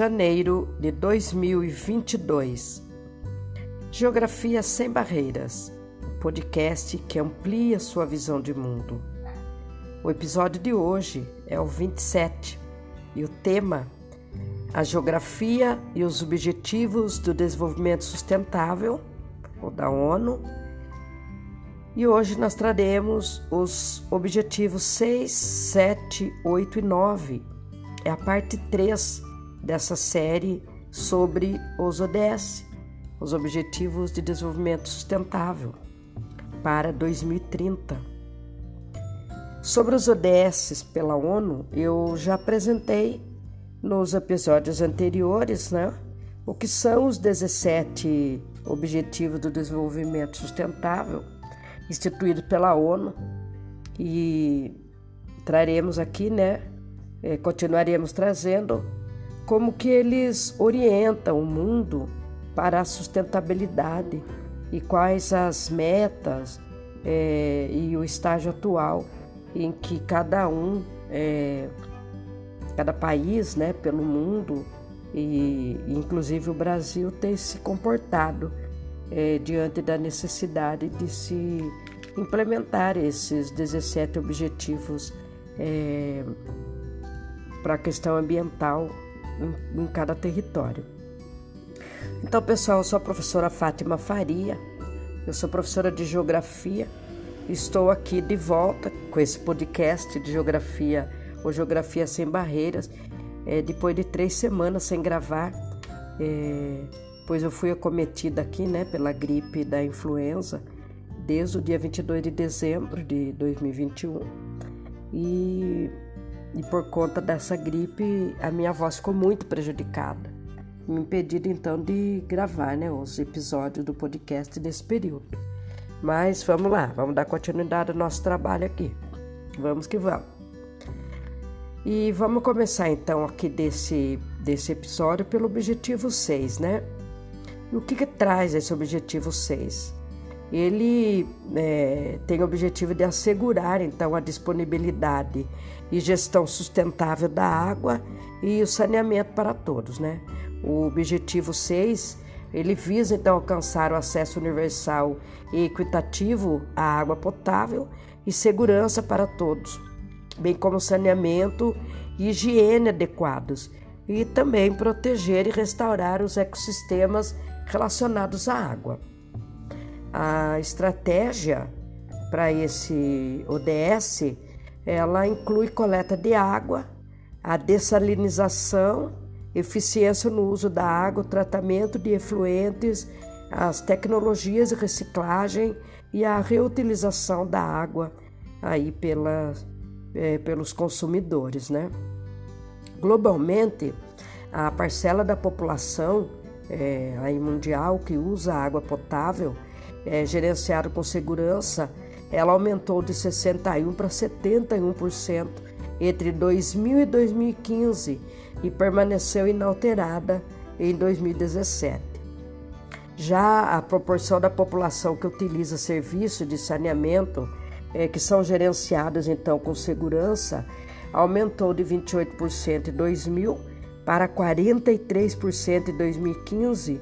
janeiro de 2022. Geografia Sem Barreiras podcast que amplia sua visão de mundo. O episódio de hoje é o 27 e o tema A Geografia e os Objetivos do Desenvolvimento Sustentável, ou da ONU. E hoje nós traremos os objetivos 6, 7, 8 e 9. É a parte 3 dessa série sobre os ODS, os Objetivos de Desenvolvimento Sustentável, para 2030. Sobre os ODS pela ONU, eu já apresentei nos episódios anteriores, né? O que são os 17 Objetivos do Desenvolvimento Sustentável instituídos pela ONU e traremos aqui, né? É, continuaremos trazendo como que eles orientam o mundo para a sustentabilidade e quais as metas é, e o estágio atual em que cada um, é, cada país, né, pelo mundo e inclusive o Brasil tem se comportado é, diante da necessidade de se implementar esses 17 objetivos é, para a questão ambiental em, em cada território. Então, pessoal, eu sou a professora Fátima Faria, eu sou professora de Geografia, estou aqui de volta com esse podcast de Geografia ou Geografia Sem Barreiras, é, depois de três semanas sem gravar, é, pois eu fui acometida aqui né, pela gripe da influenza desde o dia 22 de dezembro de 2021 e e por conta dessa gripe a minha voz ficou muito prejudicada, me impedindo então de gravar né, os episódios do podcast desse período. Mas vamos lá, vamos dar continuidade ao nosso trabalho aqui. Vamos que vamos. E vamos começar então aqui desse, desse episódio pelo objetivo 6, né? E o que, que traz esse objetivo 6? Ele é, tem o objetivo de assegurar então a disponibilidade e gestão sustentável da água e o saneamento para todos, né? O objetivo 6, ele visa então alcançar o acesso universal e equitativo à água potável e segurança para todos, bem como saneamento e higiene adequados, e também proteger e restaurar os ecossistemas relacionados à água. A estratégia para esse ODS, ela inclui coleta de água, a dessalinização, eficiência no uso da água, tratamento de efluentes, as tecnologias de reciclagem e a reutilização da água aí pela, é, pelos consumidores, né? Globalmente, a parcela da população é, aí mundial que usa água potável é, gerenciado com segurança, ela aumentou de 61% para 71% entre 2000 e 2015 e permaneceu inalterada em 2017. Já a proporção da população que utiliza serviços de saneamento, é, que são gerenciados então com segurança, aumentou de 28% em 2000 para 43% em 2015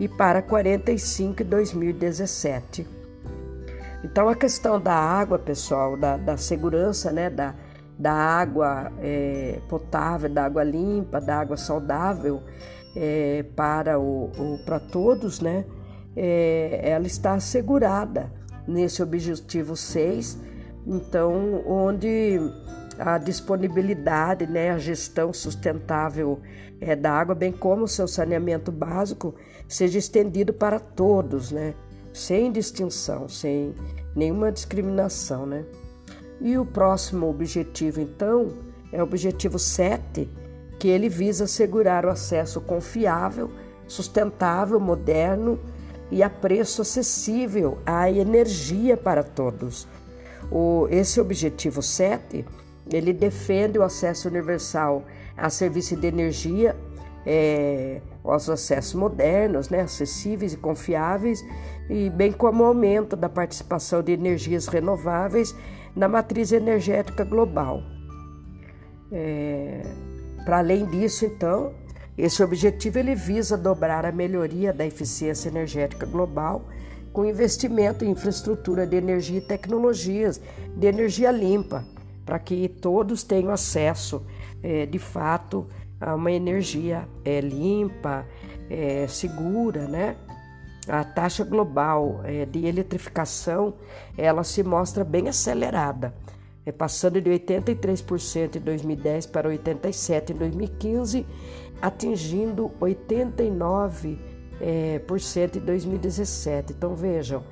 e para 45 em 2017. Então a questão da água, pessoal, da, da segurança, né, da, da água é, potável, da água limpa, da água saudável é, para, o, o, para todos, né, é, ela está assegurada nesse objetivo 6, então onde a disponibilidade, né, a gestão sustentável é, da água, bem como o seu saneamento básico, seja estendido para todos, né, sem distinção, sem nenhuma discriminação. Né. E o próximo objetivo, então, é o objetivo 7, que ele visa assegurar o acesso confiável, sustentável, moderno e a preço acessível à energia para todos. O, esse objetivo 7 ele defende o acesso universal a serviços de energia, é, aos acessos modernos, né, acessíveis e confiáveis, e bem como o aumento da participação de energias renováveis na matriz energética global. É, Para além disso, então, Esse objetivo ele visa dobrar a melhoria da eficiência energética global com investimento em infraestrutura de energia e tecnologias de energia limpa, para que todos tenham acesso, é, de fato, uma energia é, limpa, é, segura, né? A taxa global é, de eletrificação ela se mostra bem acelerada, é, passando de 83% em 2010 para 87% em 2015, atingindo 89% é, em 2017. Então vejam,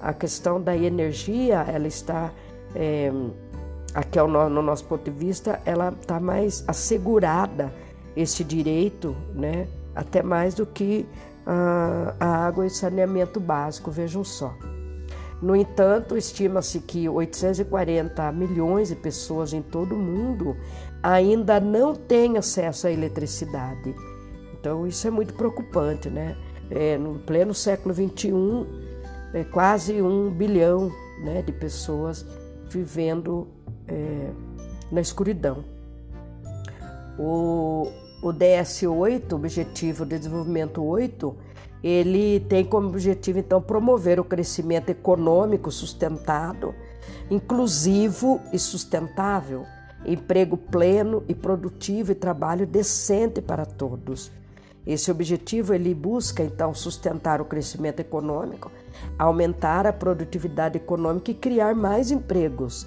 a questão da energia, ela está é, aqui no, no nosso ponto de vista, ela está mais assegurada esse direito, né? Até mais do que a, a água e saneamento básico. Vejam só. No entanto, estima-se que 840 milhões de pessoas em todo o mundo ainda não têm acesso à eletricidade. Então, isso é muito preocupante, né? é, no pleno século XXI, é, quase um bilhão né, de pessoas vivendo é, na escuridão. O, o DS8, Objetivo de Desenvolvimento 8, ele tem como objetivo então promover o crescimento econômico sustentado, inclusivo e sustentável, emprego pleno e produtivo e trabalho decente para todos. Esse objetivo ele busca então sustentar o crescimento econômico, aumentar a produtividade econômica e criar mais empregos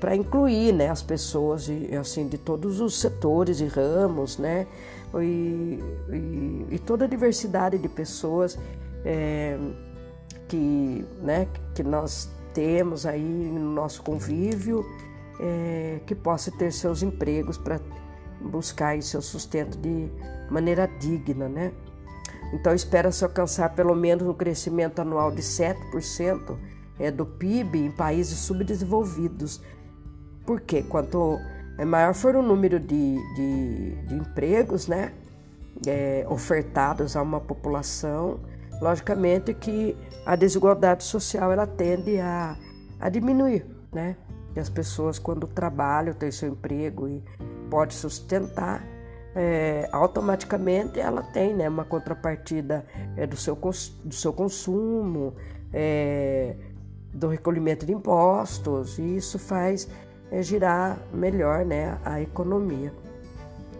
para incluir né, as pessoas de, assim de todos os setores e ramos, né, e, e, e toda a diversidade de pessoas é, que, né, que nós temos aí no nosso convívio, é, que possa ter seus empregos para buscar seu sustento de maneira digna, né? Então espera-se alcançar pelo menos um crescimento anual de 7% é, do PIB em países subdesenvolvidos. Porque quanto maior for o número de, de, de empregos né, é, ofertados a uma população, logicamente que a desigualdade social ela tende a, a diminuir, né? E as pessoas quando trabalham, têm seu emprego e pode sustentar, é, automaticamente ela tem né, uma contrapartida é, do, seu, do seu consumo, é, do recolhimento de impostos, e isso faz é, girar melhor né, a economia.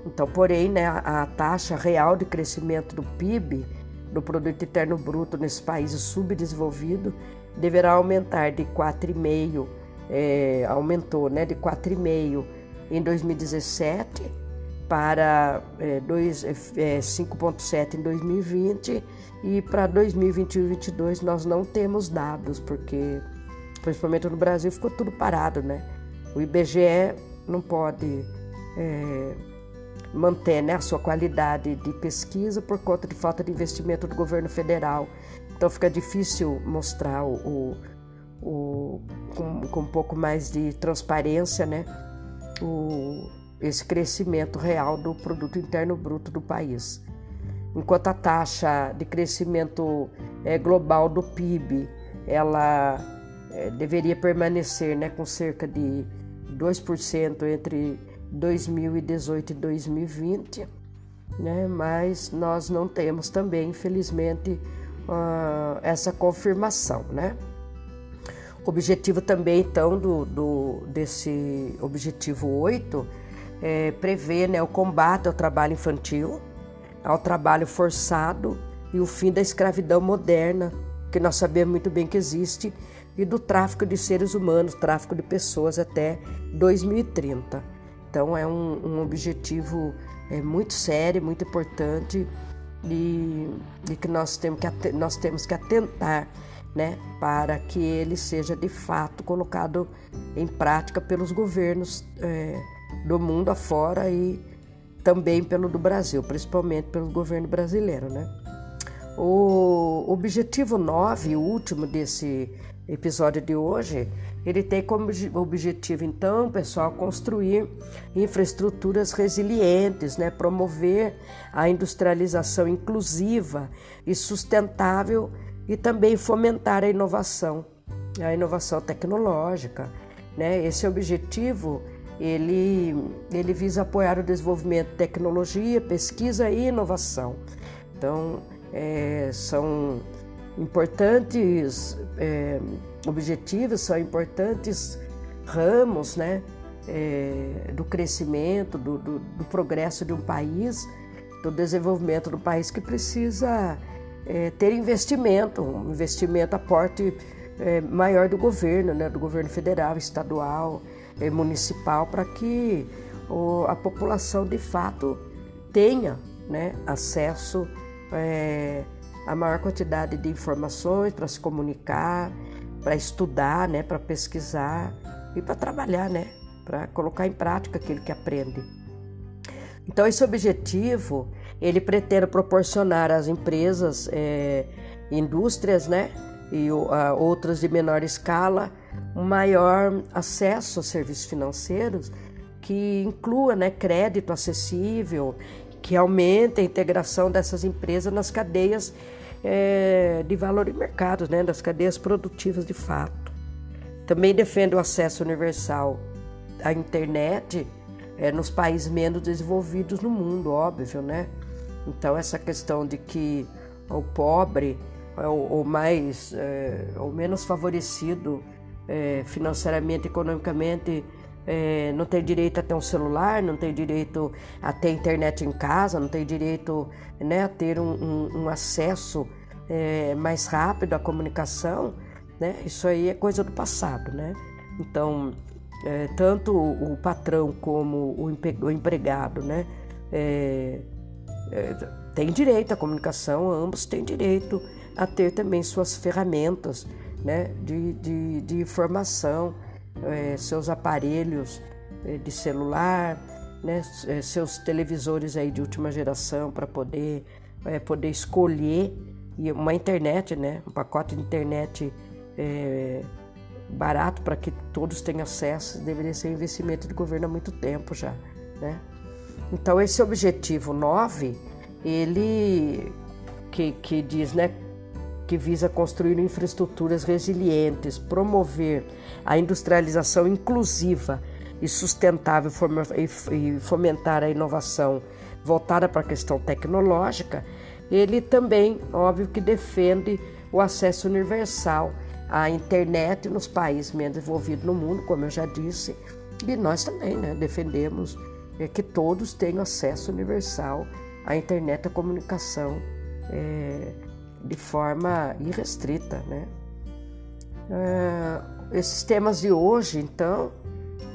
Então, porém, né, a, taxa real de crescimento do PIB, do Produto Interno Bruto, nesses países subdesenvolvidos, deverá aumentar de 4,5%, é, aumentou né, de 4,5% em 2017 para é, é, 5,7 é, em 2020 e para 2021 e 2022 nós não temos dados, porque principalmente no Brasil ficou tudo parado, né? O IBGE não pode é, manter né, a sua qualidade de pesquisa por conta de falta de investimento do governo federal. Então fica difícil mostrar o, o, o com, com um pouco mais de transparência, né? O, esse crescimento real do produto interno bruto do país. Enquanto a taxa de crescimento é, global do PIB ela é, deveria permanecer né, com cerca de 2% entre 2018 e 2020, né, mas nós não temos também, infelizmente, uh, essa confirmação. Né? O objetivo também, então, do, do, desse objetivo 8 é, né, o combate ao trabalho infantil, ao trabalho forçado e o fim da escravidão moderna, que nós sabemos muito bem que existe, e do tráfico de seres humanos, tráfico de pessoas até 2030. Então é um, um objetivo é, muito sério, muito importante e, e que nós temos que, nós temos que atentar né, para que ele seja de fato colocado em prática pelos governos é, do mundo afora e também pelo do Brasil, principalmente pelo governo brasileiro, né? O objetivo 9, o último desse episódio de hoje, ele tem como objetivo, então, pessoal, construir infraestruturas resilientes, né? promover a industrialização inclusiva e sustentável e também fomentar a inovação, a inovação tecnológica. Né? Esse objetivo ele, ele visa apoiar o desenvolvimento de tecnologia, pesquisa e inovação. Então, é, são importantes é, objetivos, são importantes ramos né, é, do crescimento, do, do, do, progresso de um país, do desenvolvimento do país que precisa é, ter investimento, um investimento, aporte é, maior do governo, né, do governo federal, estadual, municipal, para que a população de fato tenha né, acesso é, a maior quantidade de informações para se comunicar, para estudar, né, para pesquisar e para trabalhar, né, para colocar em prática aquilo que aprende. Então esse objetivo ele pretende proporcionar às empresas, é, indústrias, né, e a, outras de menor escala, um maior acesso a serviços financeiros que inclua, né, crédito acessível, que aumente a integração dessas empresas nas cadeias é, de valor de mercado, né, das cadeias produtivas de fato. Também defende o acesso universal à internet é, nos países menos desenvolvidos no mundo, óbvio, né? Então essa questão de que o pobre é o, o mais, é, o menos favorecido é, financeiramente, economicamente, é, não tem direito a ter um celular, não tem direito a ter internet em casa, não tem direito né, a ter um, um, um acesso é, mais rápido à comunicação, né? Isso aí é coisa do passado, né? Então, é, tanto o patrão como o empregado, né? É, é, tem direito à comunicação, ambos têm direito a ter também suas ferramentas, né? De, de, de informação, é, seus aparelhos é, de celular, né, é, seus televisores aí de última geração para poder, é, poder escolher e uma internet, né, um pacote de internet é, barato para que todos tenham acesso deveria ser um investimento do governo há muito tempo já, né? Então esse objetivo 9, ele que, que diz, né, que visa construir infraestruturas resilientes, promover a industrialização inclusiva e sustentável e fomentar a inovação voltada para a questão tecnológica, ele também, óbvio, que defende o acesso universal à internet nos países menos desenvolvidos no mundo, como eu já disse, e nós também né, defendemos é, que todos tenham acesso universal à internet, à comunicação. É, de forma irrestrita. Né? Uh, esses temas de hoje, então,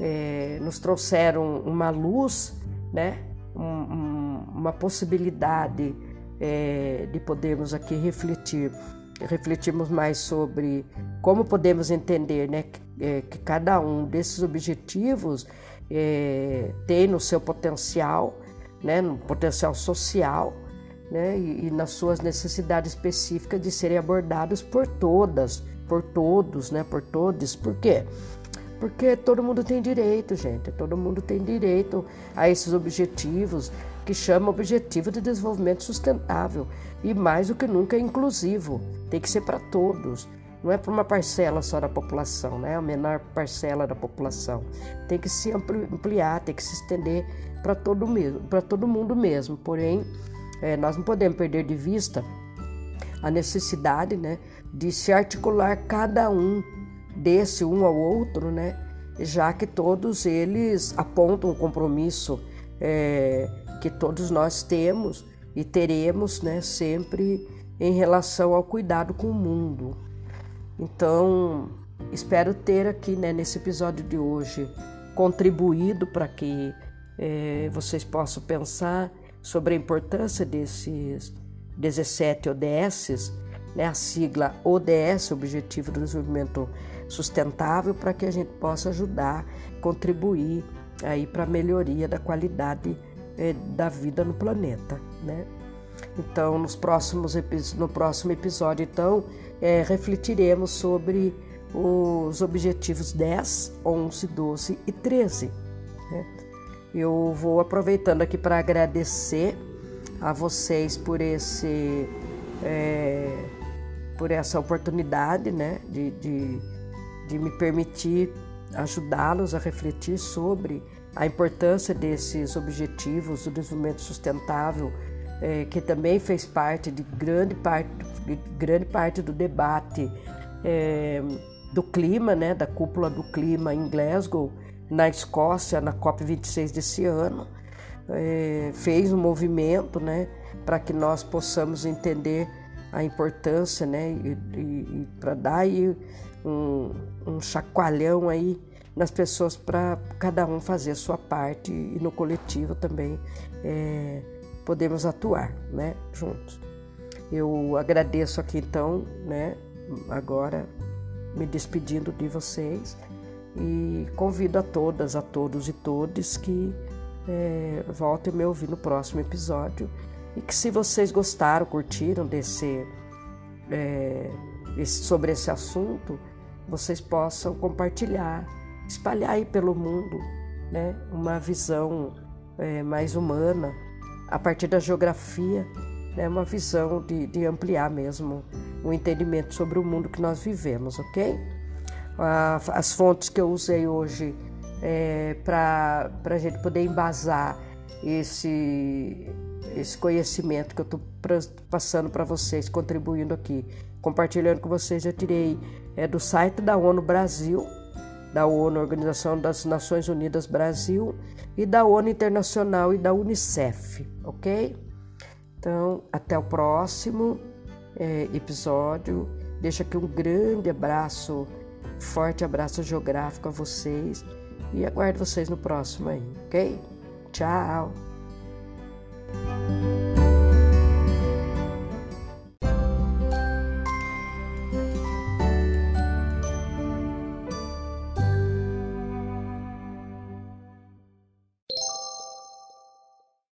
é, nos trouxeram uma luz, né? Um, um, uma possibilidade é, de podermos aqui refletir, refletirmos mais sobre como podemos entender né, que, é, que cada um desses objetivos tem no seu potencial, né, no potencial social, né, e, e, nas suas necessidades específicas de serem abordados por todas, por todos, né, por todos. Por quê? Porque todo mundo tem direito, gente. Todo mundo tem direito a esses objetivos que chama Objetivo de Desenvolvimento Sustentável e mais do que nunca é inclusivo. Tem que ser para todos. Não é para uma parcela só da população, né? A menor parcela da população. Tem que se ampliar, tem que se estender para todo todo mundo mesmo. Porém, é, nós não podemos perder de vista a necessidade né, de se articular cada um desse um ao outro, né, já que todos eles apontam um compromisso é, que todos nós temos e teremos né, sempre em relação ao cuidado com o mundo. Então, espero ter aqui né, nesse episódio de hoje contribuído para que é, vocês possam pensar sobre a importância desses 17 ODSs, né, a sigla ODS, Objetivo do Desenvolvimento Sustentável, para que a gente possa ajudar, contribuir aí para a melhoria da qualidade eh, da vida no planeta, né? Então, nos próximos no próximo episódio, então, é, refletiremos sobre os objetivos 10, 11, 12 e 13. Né? Eu vou aproveitando aqui para agradecer a vocês por esse é, por essa oportunidade, né, de, de, de me permitir ajudá-los a refletir sobre a importância desses objetivos do desenvolvimento sustentável, é, que também fez parte de grande parte, de grande parte do debate é, do clima, né, da cúpula do clima em Glasgow, na Escócia, na COP26 desse ano, é, fez um movimento né, para que nós possamos entender a importância né, e, e, e para dar aí um, um chacoalhão aí nas pessoas para cada um fazer a sua parte e no coletivo também é, podemos atuar né, juntos. Eu agradeço aqui então, né, agora me despedindo de vocês e convido a todas, a todos e todes que é, voltem me ouvir no próximo episódio e que se vocês gostaram, curtiram desse, é, esse sobre esse assunto, vocês possam compartilhar, espalhar aí pelo mundo, né, uma visão é, mais humana a partir da geografia, né, uma visão de, de ampliar mesmo o entendimento sobre o mundo que nós vivemos, ok? As fontes que eu usei hoje é, para a gente poder embasar esse, esse conhecimento que eu estou passando para vocês, contribuindo aqui, compartilhando com vocês, eu tirei é, do site da ONU Brasil, da ONU, Organização das Nações Unidas Brasil, e da ONU Internacional e da Unicef, ok? Então, até o próximo é, episódio. Deixo aqui um grande abraço, forte abraço geográfico a vocês e aguardo vocês no próximo aí, ok? Tchau!